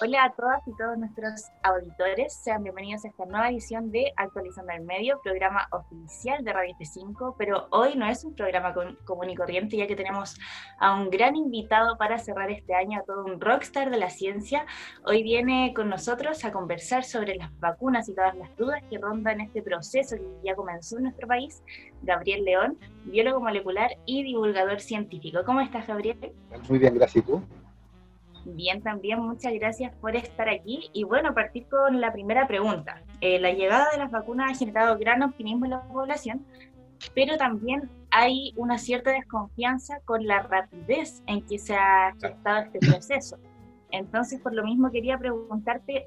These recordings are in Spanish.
Hola a todas y todos nuestros auditores, sean bienvenidos a esta nueva edición de Actualizando el Medio, programa oficial de Radio F5, pero hoy no es un programa común y corriente ya que tenemos a un gran invitado para cerrar este año, a todo un rockstar de la ciencia. Hoy viene con nosotros a conversar sobre las vacunas y todas las dudas que rondan este proceso que ya comenzó en nuestro país, Gabriel León, biólogo molecular y divulgador científico. ¿Cómo estás, Gabriel? Muy bien, gracias. ¿Y tú? Bien, también muchas gracias por estar aquí. Y bueno, partir con la primera pregunta. Eh, la llegada de las vacunas ha generado gran optimismo en la población, pero también hay una cierta desconfianza con la rapidez en que se ha gestado este proceso. Entonces, por lo mismo, quería preguntarte,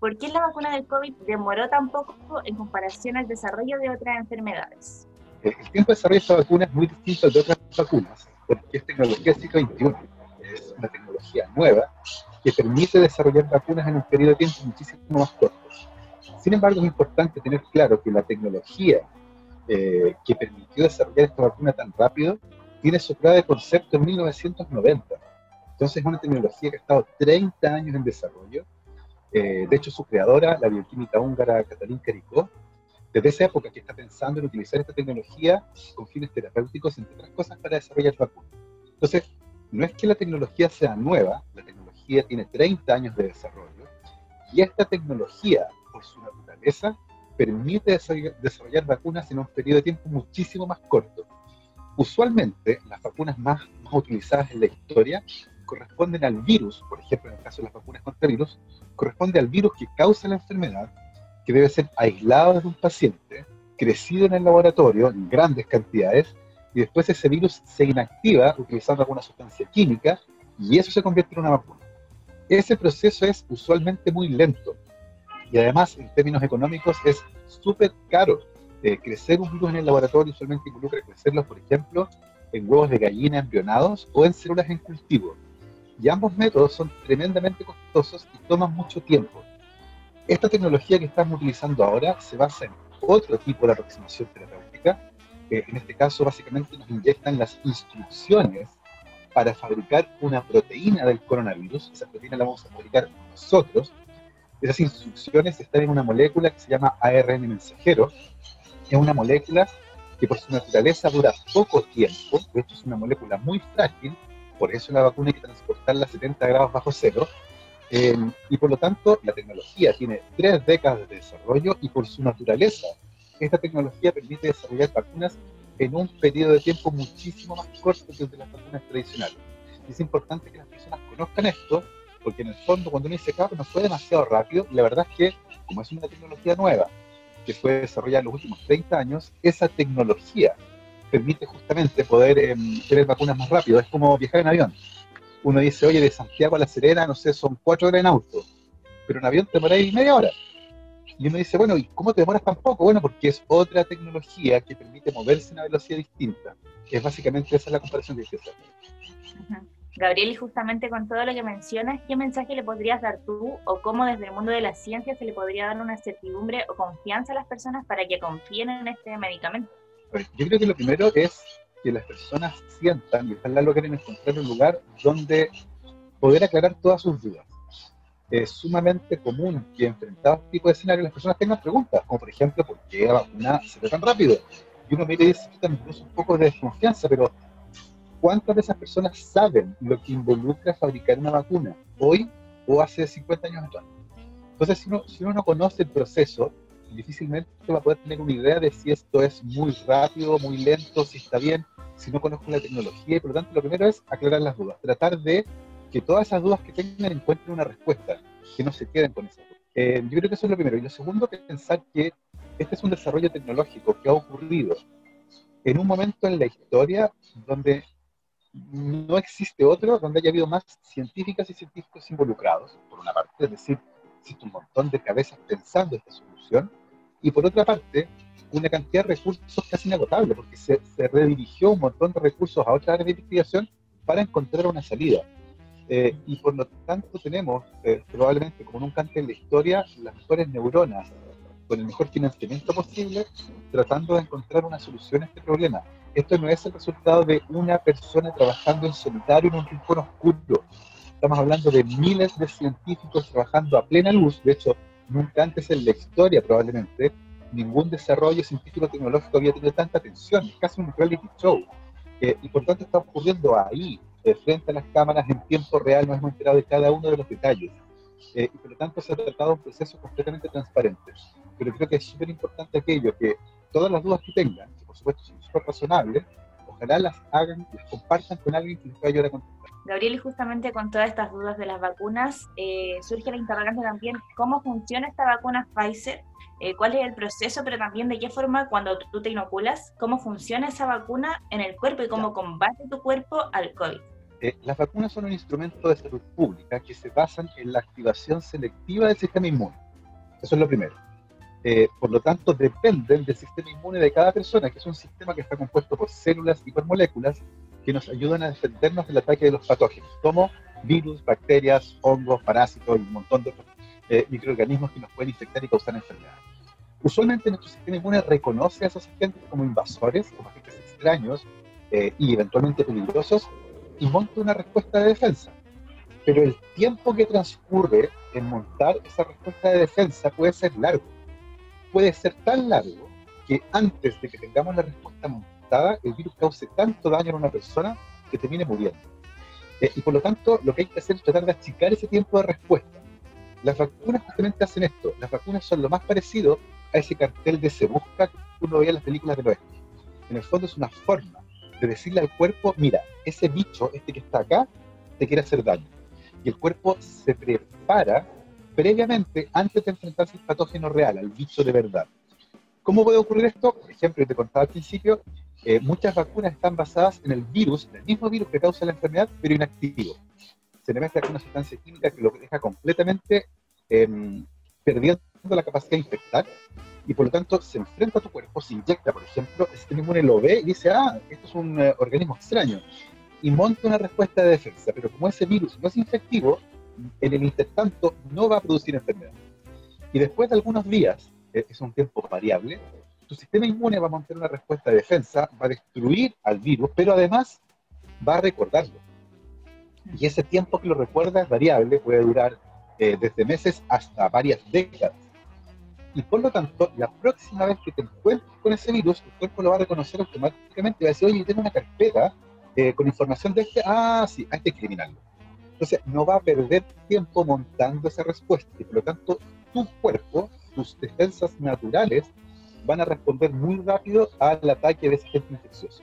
¿por qué la vacuna del COVID demoró tan poco en comparación al desarrollo de otras enfermedades? El tiempo de desarrollo de esta vacuna es muy distinto de otras vacunas, porque es tecnología siglo XXI tecnología nueva que permite desarrollar vacunas en un periodo de tiempo muchísimo más corto. Sin embargo, es importante tener claro que la tecnología eh, que permitió desarrollar esta vacuna tan rápido tiene su prueba de concepto en 1990. Entonces es una tecnología que ha estado 30 años en desarrollo. Eh, de hecho, su creadora, la bioquímica húngara Katalin Karikó, desde esa época que está pensando en utilizar esta tecnología con fines terapéuticos, entre otras cosas, para desarrollar vacunas. Entonces, no es que la tecnología sea nueva, la tecnología tiene 30 años de desarrollo, y esta tecnología, por su naturaleza, permite desarrollar vacunas en un periodo de tiempo muchísimo más corto. Usualmente, las vacunas más, utilizadas en la historia corresponden al virus, por ejemplo, en el caso de las vacunas contra virus, corresponde al virus que causa la enfermedad, que debe ser aislado de un paciente, crecido en el laboratorio en grandes cantidades, y después ese virus se inactiva utilizando alguna sustancia química y eso se convierte en una vacuna. Ese proceso es usualmente muy lento y además en términos económicos es súper caro. Eh, crecer un virus en el laboratorio usualmente involucra crecerlos, por ejemplo, en huevos de gallina embrionados o en células en cultivo. Y ambos métodos son tremendamente costosos y toman mucho tiempo. Esta tecnología que estamos utilizando ahora se basa en otro tipo de aproximación terapéutica en este caso básicamente nos inyectan las instrucciones para fabricar una proteína del coronavirus, esa proteína la vamos a fabricar nosotros, esas instrucciones están en una molécula que se llama ARN mensajero, es una molécula que por su naturaleza dura poco tiempo, de hecho es una molécula muy frágil, por eso la vacuna hay que transportarla a 70 grados bajo cero, eh, y por lo tanto la tecnología tiene tres décadas de desarrollo y por su naturaleza esta tecnología permite desarrollar vacunas en un periodo de tiempo muchísimo más corto que el de las vacunas tradicionales. es importante que las personas conozcan esto, porque en el fondo cuando uno dice, claro, no fue demasiado rápido, la verdad es que, como es una tecnología nueva, que fue desarrollada en los últimos 30 años, esa tecnología permite justamente poder em, tener vacunas más rápido. Es como viajar en avión. Uno dice, oye, de Santiago a La Serena, no sé, son cuatro horas en auto, pero en avión te demoráis media hora. Y uno dice, bueno, ¿y cómo te demoras tan poco? Bueno, porque es otra tecnología que permite moverse a una velocidad distinta. Es básicamente esa es la comparación que hay que hacer. Gabriel, y justamente con todo lo que mencionas, ¿qué mensaje le podrías dar tú o cómo desde el mundo de la ciencia se le podría dar una certidumbre o confianza a las personas para que confíen en este medicamento? yo creo que lo primero es que las personas sientan y ojalá logren encontrar un lugar donde poder aclarar todas sus dudas es sumamente común que enfrentados este tipo de escenarios las personas tengan preguntas, como por ejemplo, ¿por qué la vacuna se ve tan rápido? Y uno mira y dice, también un poco de desconfianza, pero ¿cuántas de esas personas saben lo que involucra fabricar una vacuna hoy o hace 50 años atrás? Entonces, si uno, si uno no conoce el proceso, difícilmente va a poder tener una idea de si esto es muy rápido, muy lento, si está bien, si no conozco la tecnología, y por lo tanto lo primero es aclarar las dudas, tratar de que todas esas dudas que tengan encuentren una respuesta, que no se queden con esas dudas. Eh, yo creo que eso es lo primero. Y lo segundo, pensar que este es un desarrollo tecnológico que ha ocurrido en un momento en la historia donde no existe otro donde haya habido más científicas y científicos involucrados, por una parte, es decir, existe un montón de cabezas pensando esta solución, y por otra parte, una cantidad de recursos casi inagotable, porque se, se redirigió un montón de recursos a otras áreas de investigación para encontrar una salida. Eh, y por lo tanto tenemos, eh, probablemente como nunca antes en la historia, las mejores neuronas, con el mejor financiamiento posible, tratando de encontrar una solución a este problema. Esto no es el resultado de una persona trabajando en solitario en un rincón oscuro. Estamos hablando de miles de científicos trabajando a plena luz. De hecho, nunca antes en la historia probablemente ningún desarrollo científico-tecnológico había tenido tanta atención. Es casi un reality show. Eh, y por tanto está ocurriendo ahí, eh, frente a las cámaras, en tiempo real, nos hemos enterado de cada uno de los detalles. Eh, y por lo tanto se ha tratado un proceso completamente transparente. Pero creo que es súper importante aquello, que todas las dudas que tengan, que por supuesto son súper razonables, ojalá las hagan, las compartan con alguien que les pueda ayudar a contestar. Gabriel, y justamente con todas estas dudas de las vacunas, eh, surge la interrogante también, ¿cómo funciona esta vacuna Pfizer? Eh, ¿Cuál es el proceso, pero también de qué forma cuando tú te inoculas, cómo funciona esa vacuna en el cuerpo y cómo combate tu cuerpo al COVID? Eh, las vacunas son un instrumento de salud pública que se basan en la activación selectiva del sistema inmune. Eso es lo primero. Eh, por lo tanto, dependen del sistema inmune de cada persona, que es un sistema que está compuesto por células y por moléculas que nos ayudan a defendernos del ataque de los patógenos, como virus, bacterias, hongos, parásitos y un montón de eh, microorganismos que nos pueden infectar y causar enfermedades. Usualmente nuestro sistema inmune reconoce a esos agentes como invasores, como agentes extraños eh, y eventualmente peligrosos, y monta una respuesta de defensa. Pero el tiempo que transcurre en montar esa respuesta de defensa puede ser largo puede ser tan largo que antes de que tengamos la respuesta montada, el virus cause tanto daño a una persona que termine muriendo. Eh, y por lo tanto, lo que hay que hacer es tratar de achicar ese tiempo de respuesta. Las vacunas justamente hacen esto. Las vacunas son lo más parecido a ese cartel de se busca que uno veía en las películas del oeste. En el fondo es una forma de decirle al cuerpo, mira, ese bicho, este que está acá, te quiere hacer daño. Y el cuerpo se prepara previamente antes de enfrentarse al patógeno real, al bicho de verdad. ¿Cómo puede ocurrir esto? Por ejemplo, te contaba al principio, eh, muchas vacunas están basadas en el virus, el mismo virus que causa la enfermedad, pero inactivo. Se le mezcla con una sustancia química que lo deja completamente em, perdiendo la capacidad de infectar y por lo tanto se enfrenta a tu cuerpo, se inyecta, por ejemplo, sistema inmune lo ve y dice, ah, esto es un eh, organismo extraño, y monta una respuesta de defensa, pero como ese virus no es infectivo, en el intertanto no va a producir enfermedad. Y después de algunos días, es un tiempo variable, tu sistema inmune va a mantener una respuesta de defensa, va a destruir al virus, pero además va a recordarlo. Y ese tiempo que lo recuerda es variable, puede durar eh, desde meses hasta varias décadas. Y por lo tanto, la próxima vez que te encuentres con ese virus, el cuerpo lo va a reconocer automáticamente va a decir, oye, tengo una carpeta eh, con información de este, ah, sí, a este criminal entonces, no va a perder tiempo montando esa respuesta y por lo tanto tu cuerpo, tus defensas naturales van a responder muy rápido al ataque de ese agente infeccioso.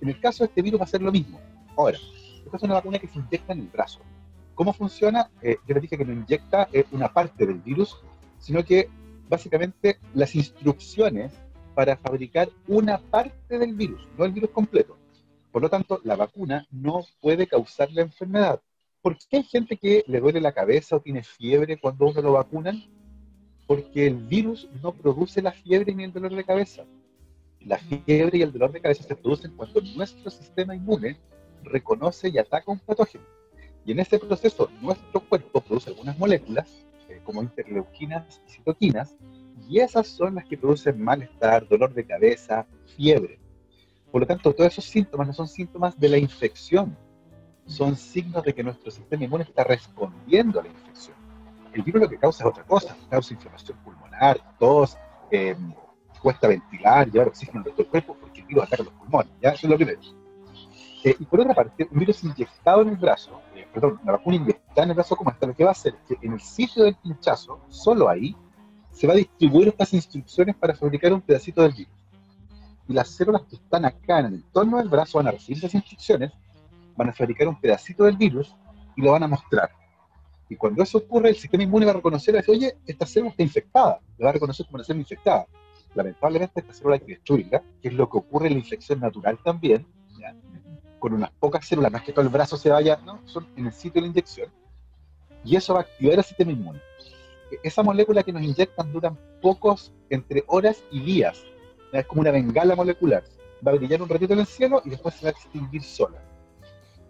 En el caso de este virus va a ser lo mismo. Ahora, esta es una vacuna que se inyecta en el brazo. ¿Cómo funciona? Eh, yo les dije que no inyecta eh, una parte del virus, sino que básicamente las instrucciones para fabricar una parte del virus, no el virus completo. Por lo tanto, la vacuna no puede causar la enfermedad. ¿Por qué hay gente que le duele la cabeza o tiene fiebre cuando uno lo vacunan? Porque el virus no produce la fiebre ni el dolor de cabeza. La fiebre y el dolor de cabeza se producen cuando nuestro sistema inmune reconoce y ataca un patógeno. Y en ese proceso nuestro cuerpo produce algunas moléculas, eh, como interleuquinas y citoquinas, y esas son las que producen malestar, dolor de cabeza, fiebre. Por lo tanto, todos esos síntomas no son síntomas de la infección, son signos de que nuestro sistema inmune está respondiendo a la infección. El virus lo que causa es otra cosa, causa inflamación pulmonar, tos, em, cuesta ventilar, llevar oxígeno a el cuerpo porque el virus ataca los pulmones, ¿ya? Eso es lo primero. Eh, y por otra parte, un virus inyectado en el brazo, eh, perdón, una vacuna inyectada en el brazo como esta, lo que va a hacer es que en el sitio del pinchazo, solo ahí, se va a distribuir estas instrucciones para fabricar un pedacito del virus. Y las células que están acá en el entorno del brazo van a recibir esas instrucciones van a fabricar un pedacito del virus y lo van a mostrar. Y cuando eso ocurre, el sistema inmune va a reconocer, y decir, oye, esta célula está infectada, la va a reconocer como una célula infectada. Lamentablemente esta célula hay que destruirla, que es lo que ocurre en la infección natural también, con unas pocas células, no es que todo el brazo se vaya, no, son en el sitio de la inyección, y eso va a activar el sistema inmune. Esa molécula que nos inyectan duran pocos, entre horas y días, es como una bengala molecular, va a brillar un ratito en el cielo y después se va a extinguir sola.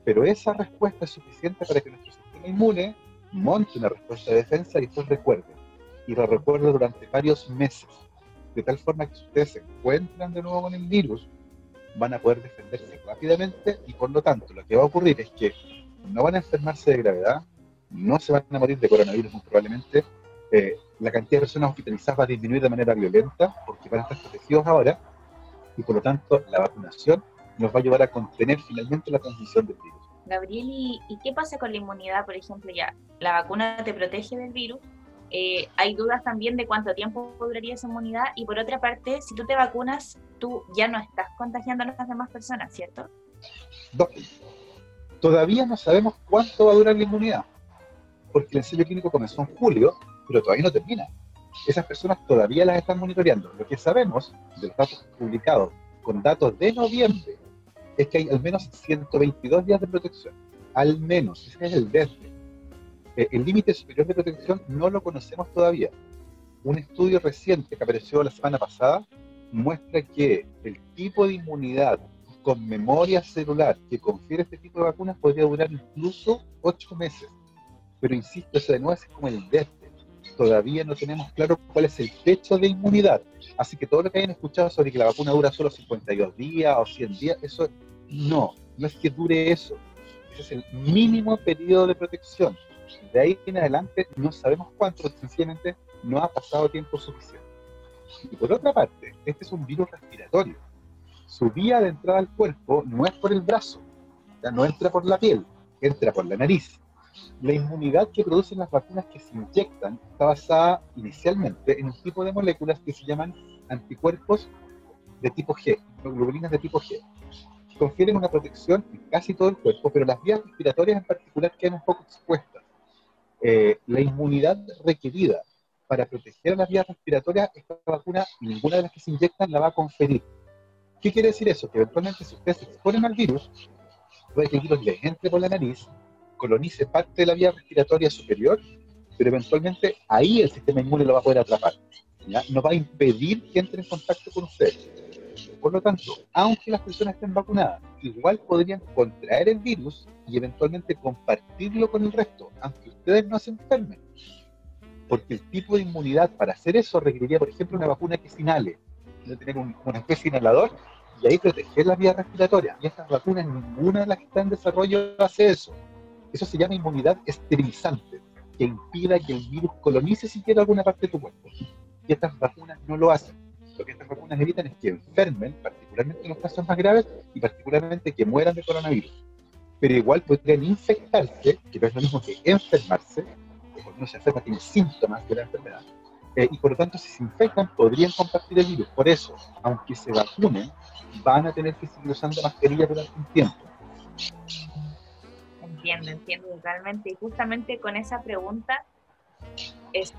Pero esa respuesta es suficiente para que nuestro sistema inmune monte una respuesta de defensa y después recuerde. Y lo recuerde durante varios meses. De tal forma que si ustedes se encuentran de nuevo con el virus, van a poder defenderse rápidamente y por lo tanto lo que va a ocurrir es que no van a enfermarse de gravedad, no se van a morir de coronavirus muy probablemente, eh, la cantidad de personas hospitalizadas va a disminuir de manera violenta porque van a estar protegidos ahora y por lo tanto la vacunación nos va a ayudar a contener finalmente la transmisión del virus. Gabriel, ¿y, qué pasa con la inmunidad? Por ejemplo, ya la vacuna te protege del virus, eh, hay dudas también de cuánto tiempo duraría esa inmunidad y por otra parte, si tú te vacunas, tú ya no estás contagiando a las demás personas, ¿cierto? Todavía no sabemos cuánto va a durar la inmunidad, porque el ensayo clínico comenzó en julio, pero todavía no termina. Esas personas todavía las están monitoreando. Lo que sabemos de los datos publicados con datos de noviembre es que hay al menos 122 días de protección. Al menos, ese es el desde. Eh, el límite superior de protección no lo conocemos todavía. Un estudio reciente que apareció la semana pasada muestra que el tipo de inmunidad con memoria celular que confiere este tipo de vacunas podría durar incluso 8 meses. Pero insisto, eso de nuevo es como el desde. Todavía no tenemos claro cuál es el techo de inmunidad. Así que todo lo que hayan escuchado sobre que la vacuna dura solo 52 días o 100 días, eso no, no es que dure eso. Ese es el mínimo periodo de protección. De ahí en adelante no sabemos cuánto, sencillamente no ha pasado tiempo suficiente. Y por otra parte, este es un virus respiratorio. Su vía de entrada al cuerpo no es por el brazo, no entra por la piel, entra por la nariz. La inmunidad que producen las vacunas que se inyectan está basada inicialmente en un tipo de moléculas que se llaman anticuerpos de tipo G, globulinas de tipo G confieren una protección en casi todo el cuerpo, pero las vías respiratorias en particular quedan un poco expuestas. Eh, la inmunidad requerida para proteger a las vías respiratorias, esta vacuna, ninguna de las que se inyectan la va a conferir. ¿Qué quiere decir eso? Que eventualmente si ustedes se exponen al virus, puede que el virus les entre por la nariz, colonice parte de la vía respiratoria superior, pero eventualmente ahí el sistema inmune lo va a poder atrapar. ¿ya? No va a impedir que entre en contacto con ustedes por lo tanto, aunque las personas estén vacunadas, igual podrían contraer el virus y eventualmente compartirlo con el resto, aunque ustedes no se enfermen. Porque el tipo de inmunidad para hacer eso requeriría, por ejemplo, una vacuna que se inhale, tener un, una especie de inhalador y ahí proteger las vías respiratorias. Y estas vacunas, ninguna de las que están en desarrollo hace eso. Eso se llama inmunidad esterilizante, que impida que el virus colonice siquiera alguna parte de tu cuerpo. Y estas vacunas no lo hacen lo que estas vacunas evitan es que enfermen, particularmente en los casos más graves, y particularmente que mueran de coronavirus. Pero igual podrían infectarse, que no es lo mismo que enfermarse, porque uno se enferma tiene síntomas de la enfermedad, eh, y por lo tanto si se infectan podrían compartir el virus. Por eso, aunque se vacunen, van a tener que seguir usando mascarillas durante un tiempo. Entiendo, entiendo totalmente. Y justamente con esa pregunta, esto,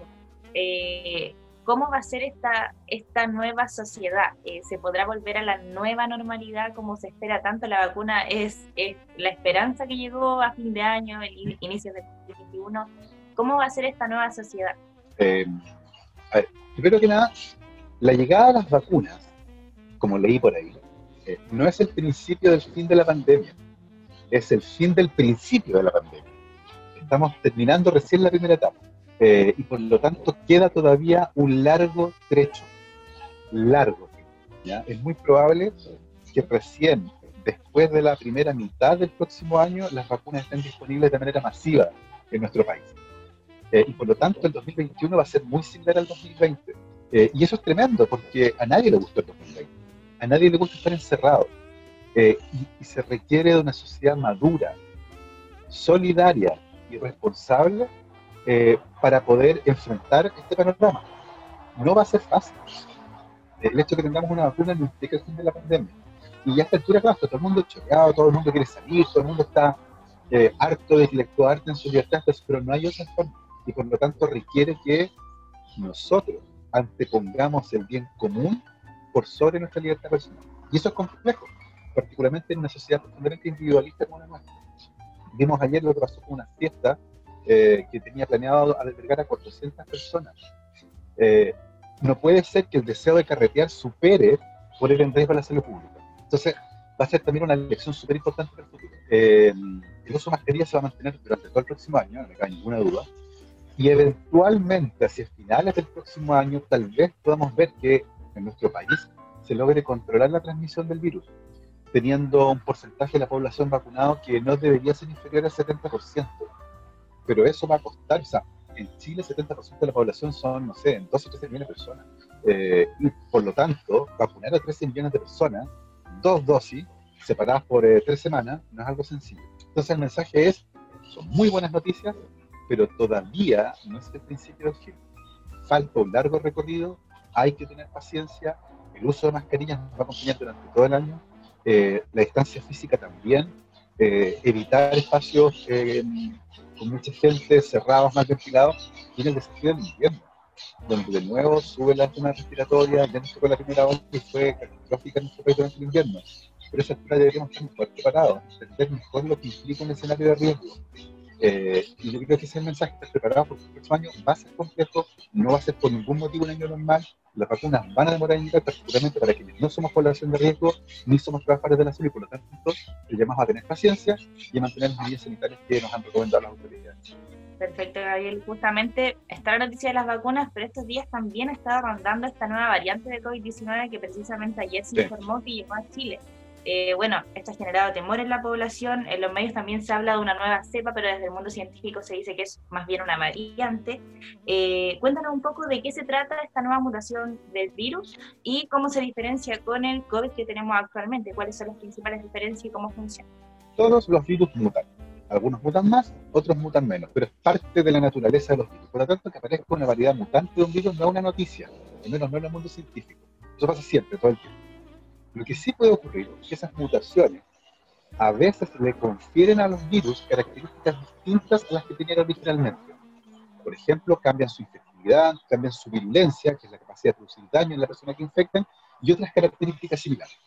eh, ¿Cómo va a ser esta, esta nueva sociedad? Eh, ¿Se podrá volver a la nueva normalidad como se espera tanto? La vacuna es, la esperanza que llegó a fin de año, el inicio del 2021. ¿Cómo va a ser esta nueva sociedad? Eh, primero que nada, la llegada de las vacunas, como leí por ahí, eh, no es el principio del fin de la pandemia, es el fin del principio de la pandemia. Estamos terminando recién la primera etapa. Eh, y por lo tanto queda todavía un largo trecho, largo. ¿ya? Es muy probable que recién después de la primera mitad del próximo año las vacunas estén disponibles de manera masiva en nuestro país. Eh, y por lo tanto el 2021 va a ser muy similar al 2020. Eh, y eso es tremendo porque a nadie le gusta el 2020. A nadie le gusta estar encerrado. Y se requiere de una sociedad madura, solidaria y responsable eh, para poder enfrentar este panorama. No va a ser fácil. El hecho de que tengamos una vacuna no implica el fin de la pandemia. Y ya a esta altura, claro, todo el mundo choqueado, todo el mundo quiere salir, todo el mundo está eh, harto de actuar en su libertad, pero no hay otra forma. Y por lo tanto requiere que nosotros antepongamos el bien común por sobre nuestra libertad personal. Y eso es complejo, particularmente en una sociedad profundamente individualista como la nuestra. Vimos ayer lo que pasó con una fiesta eh, que tenía planeado albergar a 400 personas. Eh, no puede ser que el deseo de carretear supere poner en riesgo la salud pública. Entonces, va a ser también una lección súper importante para el futuro. Eh, el uso de mascarillas se va a mantener durante todo el próximo año, no me cabe ninguna duda. Y eventualmente, hacia finales del próximo año, tal vez podamos ver que en nuestro país se logre controlar la transmisión del virus. Teniendo un porcentaje de la población vacunado que no debería ser inferior al 70%. Pero eso va a costar, o sea, en Chile 70% de la población son, no sé, 12 o 13 millones de personas. Eh, y por lo tanto, vacunar a 13 millones de personas, dos dosis, separadas por eh, tres semanas, no es algo sencillo. Entonces el mensaje es, son muy buenas noticias, pero todavía no es el principio del fin. Falta un largo recorrido, hay que tener paciencia, el uso de mascarillas nos va a acompañar durante todo el año, eh, la distancia física también, evitar espacios con mucha gente, cerrados, mal ventilados, tiene el desafío del invierno, donde de nuevo sube la zona respiratoria, ya con la primera ola y fue catastrófica en nuestro país durante el invierno. Pero esa altura deberíamos estar mejor preparados, entender mejor lo que implica un escenario de riesgo. Eh, y yo creo que ese mensaje, estar preparados porque el próximo año va a ser complejo, no va a ser por ningún motivo un año normal, las vacunas van a demorar en llegar, particularmente para quienes no somos población de riesgo ni somos trabajadores de la salud, y por lo tanto, le llamamos a tener paciencia y a mantener las medidas sanitarias que nos han recomendado las autoridades. Perfecto, Gabriel. Justamente está la noticia de las vacunas, pero estos días también ha estado rondando esta nueva variante de COVID-19 que precisamente ayer se informó que llegó a Chile. Eh, bueno, esto ha generado temor en la población, en los medios también se habla de una nueva cepa, pero desde el mundo científico se dice que es más bien una variante. Eh, cuéntanos un poco de qué se trata esta nueva mutación del virus y cómo se diferencia con el COVID que tenemos actualmente, cuáles son las principales diferencias y cómo funciona. Todos los virus mutan. Algunos mutan más, otros mutan menos, pero es parte de la naturaleza de los virus. Por lo tanto, que aparezca una variedad mutante de un virus no es una noticia, al menos no en el mundo científico. Eso pasa siempre, todo el tiempo. Lo que sí puede ocurrir es que esas mutaciones a veces le confieren a los virus características distintas a las que tenían originalmente. Por ejemplo, cambian su infectividad, cambian su virulencia, que es la capacidad de producir daño en la persona que infectan, y otras características similares.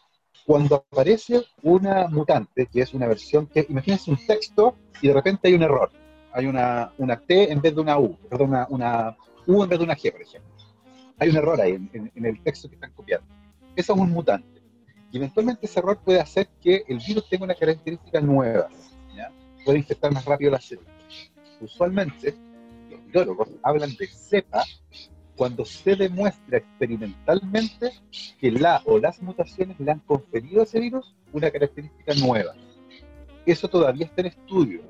Cuando aparece una mutante, que es una versión que, imagínense un texto y de repente hay un error. Hay una, una T en vez de una U, perdón, una, una U en vez de una G, por ejemplo. Hay un error ahí en, en el texto que están copiando. Eso es un mutante. Y eventualmente ese error puede hacer que el virus tenga una característica nueva, ¿ya? puede infectar más rápido la célula. Usualmente, los virólogos hablan de cepa cuando se demuestra experimentalmente que la o las mutaciones le han conferido a ese virus una característica nueva. Eso todavía está en estudio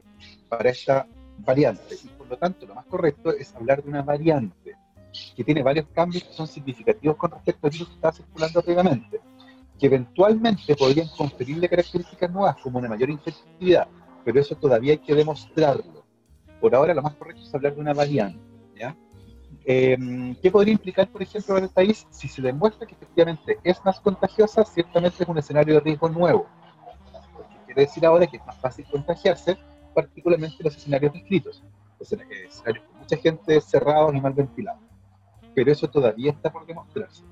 para esta variante y por lo tanto lo más correcto es hablar de una variante que tiene varios cambios que son significativos con respecto al virus que estaba circulando previamente que eventualmente podrían conferirle características nuevas como una mayor infectividad, pero eso todavía hay que demostrarlo. Por ahora lo más correcto es hablar de una variante. ¿ya? Em, ¿Qué podría implicar, por ejemplo, en el país? Si se demuestra que efectivamente es más contagiosa, ciertamente es un escenario de riesgo nuevo. Porque quiere decir ahora que es más fácil contagiarse, particularmente en los escenarios descritos, escenarios con mucha gente cerrados y mal ventilados. Pero eso todavía está por demostrarse.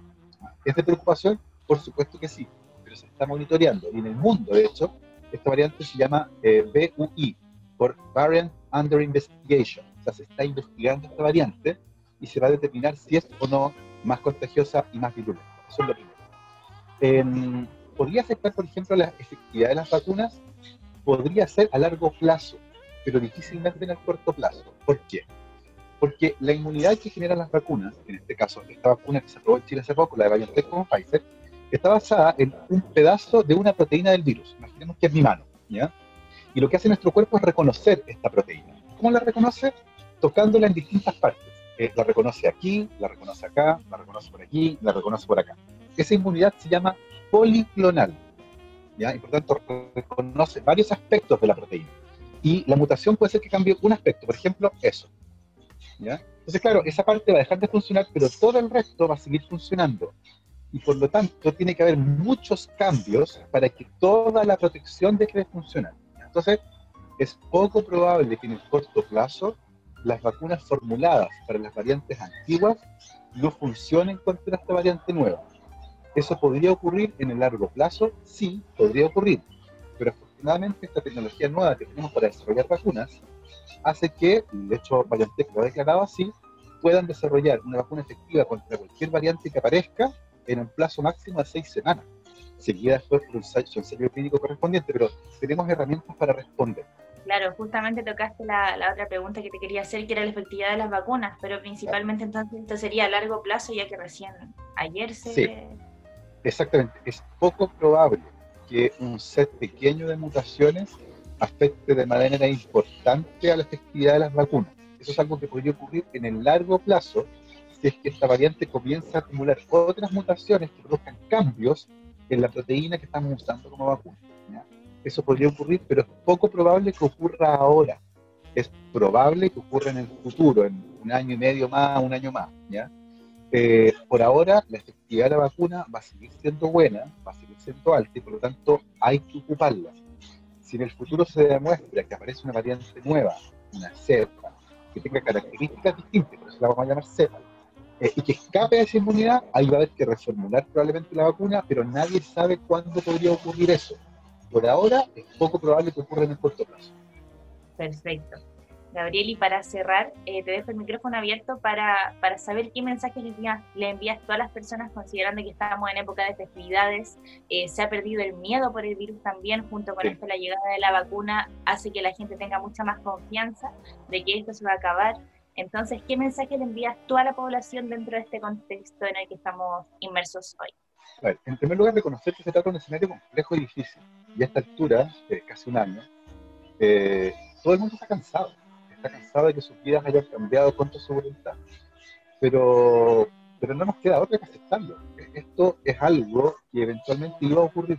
¿Es de preocupación? Por supuesto que sí, pero se está monitoreando. Y en el mundo, de hecho, esta variante se llama eh, BUI, por Variant Under Investigation. O sea, se está investigando esta variante y se va a determinar si es o no más contagiosa y más virulenta. Eso es lo primero. ¿Podría afectar, por ejemplo, la efectividad de las vacunas? Podría ser a largo plazo, pero difícilmente en el corto plazo. ¿Por qué? Porque la inmunidad que generan las vacunas, en este caso esta vacuna que se aprobó en Chile hace poco, la de BioNTech como Pfizer, está basada en un pedazo de una proteína del virus. Imaginemos que es mi mano, ¿ya? Y lo que hace nuestro cuerpo es reconocer esta proteína. ¿Cómo la reconoce? Tocándola en distintas partes. Eh, la reconoce aquí, la reconoce acá, la reconoce por aquí, la reconoce por acá. Esa inmunidad se llama policlonal, ¿ya? Y por tanto reconoce varios aspectos de la proteína. Y la mutación puede ser que cambie un aspecto, por ejemplo, eso. ¿ya? Entonces, claro, esa parte va a dejar de funcionar, pero todo el resto va a seguir funcionando y por lo tanto tiene que haber muchos cambios para que toda la protección deje de funcionar. Entonces, es poco probable que en el corto plazo las vacunas formuladas para las variantes antiguas no funcionen contra esta variante nueva. ¿Eso podría ocurrir en el largo plazo? Sí, podría ocurrir. Pero afortunadamente esta tecnología nueva que tenemos para desarrollar vacunas hace que, de hecho BioNTech lo ha declarado así, puedan desarrollar una vacuna efectiva contra cualquier variante que aparezca en un plazo máximo de seis semanas, seguida después por un ensayo clínico correspondiente, pero tenemos herramientas para responder. Claro, justamente tocaste la, la, otra pregunta que te quería hacer, que era la efectividad de las vacunas, pero principalmente entonces esto sería a largo plazo, ya que recién ayer se... Sí, exactamente. Es poco probable que un set pequeño de mutaciones afecte de manera importante a la efectividad de las vacunas. Eso es algo que podría ocurrir en el largo plazo si es que esta variante comienza a acumular otras mutaciones que produzcan cambios en la proteína que estamos usando como vacuna. Eso podría ocurrir, pero es poco probable que ocurra ahora. Es probable que ocurra en el futuro, en un año y medio más, un año más. Eh, por ahora, la efectividad de la vacuna va a seguir siendo buena, va a seguir siendo alta y por lo tanto hay que ocuparla. Si en el futuro se demuestra que aparece una variante nueva, una cepa, que tenga características distintas, por eso la vamos a llamar cepa, eh, y que escape de esa inmunidad, ahí va a haber que reformular probablemente la vacuna, pero nadie sabe cuándo podría ocurrir eso. Por ahora es poco probable que ocurra en el corto plazo. Perfecto. Gabriel, y para cerrar, eh, te dejo el micrófono abierto para, para saber qué mensaje le envías, le envías a todas las personas, considerando que estamos en época de festividades, eh, se ha perdido el miedo por el virus también, junto con esto la llegada de la vacuna hace que la gente tenga mucha más confianza de que esto se va a acabar. Entonces, ¿qué mensaje le envías tú a la población dentro de este contexto en el que estamos inmersos hoy? en primer lugar, reconocer que se trata de un escenario complejo y difícil. Y a esta altura, eh, casi un año, todo el mundo está cansado está cansado de que sus vidas hayan cambiado contra su voluntad. Pero, pero no nos queda otra que aceptarlo. Esto es algo que eventualmente iba a ocurrir.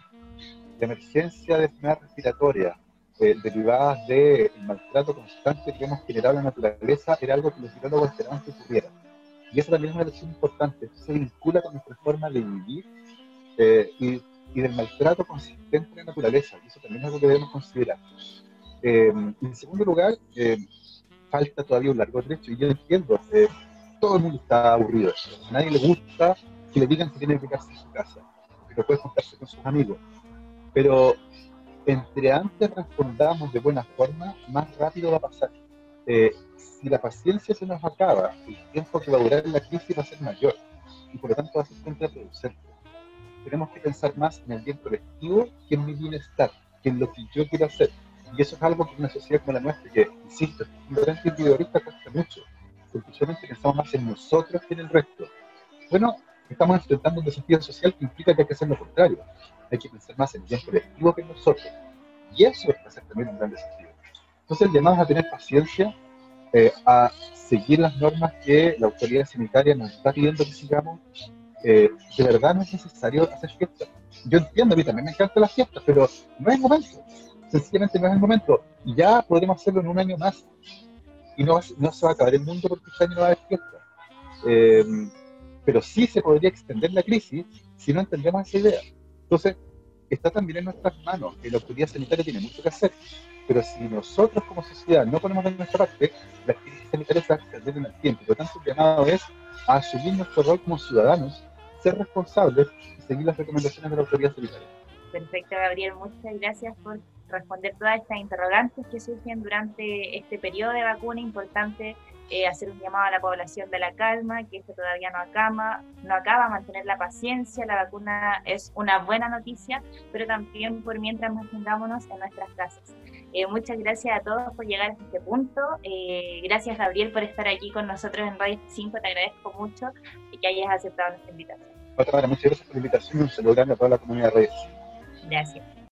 La emergencia de enfermedades respiratorias eh, derivadas del maltrato constante que hemos generado en la naturaleza era algo que los biólogos esperaban que ocurriera. Y eso también es una lección importante. Se vincula con nuestra forma de vivir eh, y, y, del maltrato consistente en la naturaleza. Y eso también es algo que debemos considerar. Eh, en segundo lugar, eh, falta todavía un largo trecho y yo entiendo, eh, todo el mundo está aburrido. A nadie le gusta que le digan que tiene que quedarse en su casa, que no puede juntarse con sus amigos. Pero entre antes respondamos de buena forma, más rápido va a pasar. Eh, si la paciencia se nos acaba, el tiempo que va a durar la crisis va a ser mayor y por lo tanto va a ser contraproducente. Tenemos que pensar más en el bien colectivo que en mi bienestar, que en lo que yo quiero hacer y eso es algo que una sociedad como la nuestra, que, insisto, es ignorante individualista, cuesta mucho, porque solamente pensamos más en nosotros que en el resto. Bueno, estamos enfrentando un desafío social que implica que hay que hacer lo contrario. Hay que pensar más en el bien colectivo que en nosotros. Y eso es ser también un gran desafío. Entonces, el llamado a tener paciencia, eh, a seguir las normas que la autoridad sanitaria nos está pidiendo que sigamos. Eh, de verdad no es necesario hacer fiestas. Yo entiendo, a mí también me encantan las fiestas, pero no es momento sencillamente no es el momento. Ya podremos hacerlo en un año más. Y no, no se va a acabar el mundo porque este año no va a haber fiesta. Eh, pero sí se podría extender la crisis si no entendemos esa idea. Entonces, está también en nuestras manos, la autoridad sanitaria tiene mucho que hacer. Pero si nosotros como sociedad no ponemos de nuestra parte, la crisis sanitaria se va a extender en el tiempo. Por lo tanto, el llamado es a asumir nuestro rol como ciudadanos, ser responsables y seguir las recomendaciones de la autoridad sanitaria. Perfecto, Gabriel. Muchas gracias por responder todas estas interrogantes que surgen durante este periodo de vacuna. Importante eh, hacer un llamado a la población de la calma, que esto todavía no acaba, no acaba, mantener la paciencia. La vacuna es una buena noticia, pero también por mientras mantengámonos en nuestras casas. Eh, muchas gracias a todos por llegar a este punto. Eh, gracias, Gabriel, por estar aquí con nosotros en Radio 5. Te agradezco mucho y que hayas aceptado nuestra invitación. muchas gracias por la invitación y un saludo grande a toda la comunidad de Radio Gracias.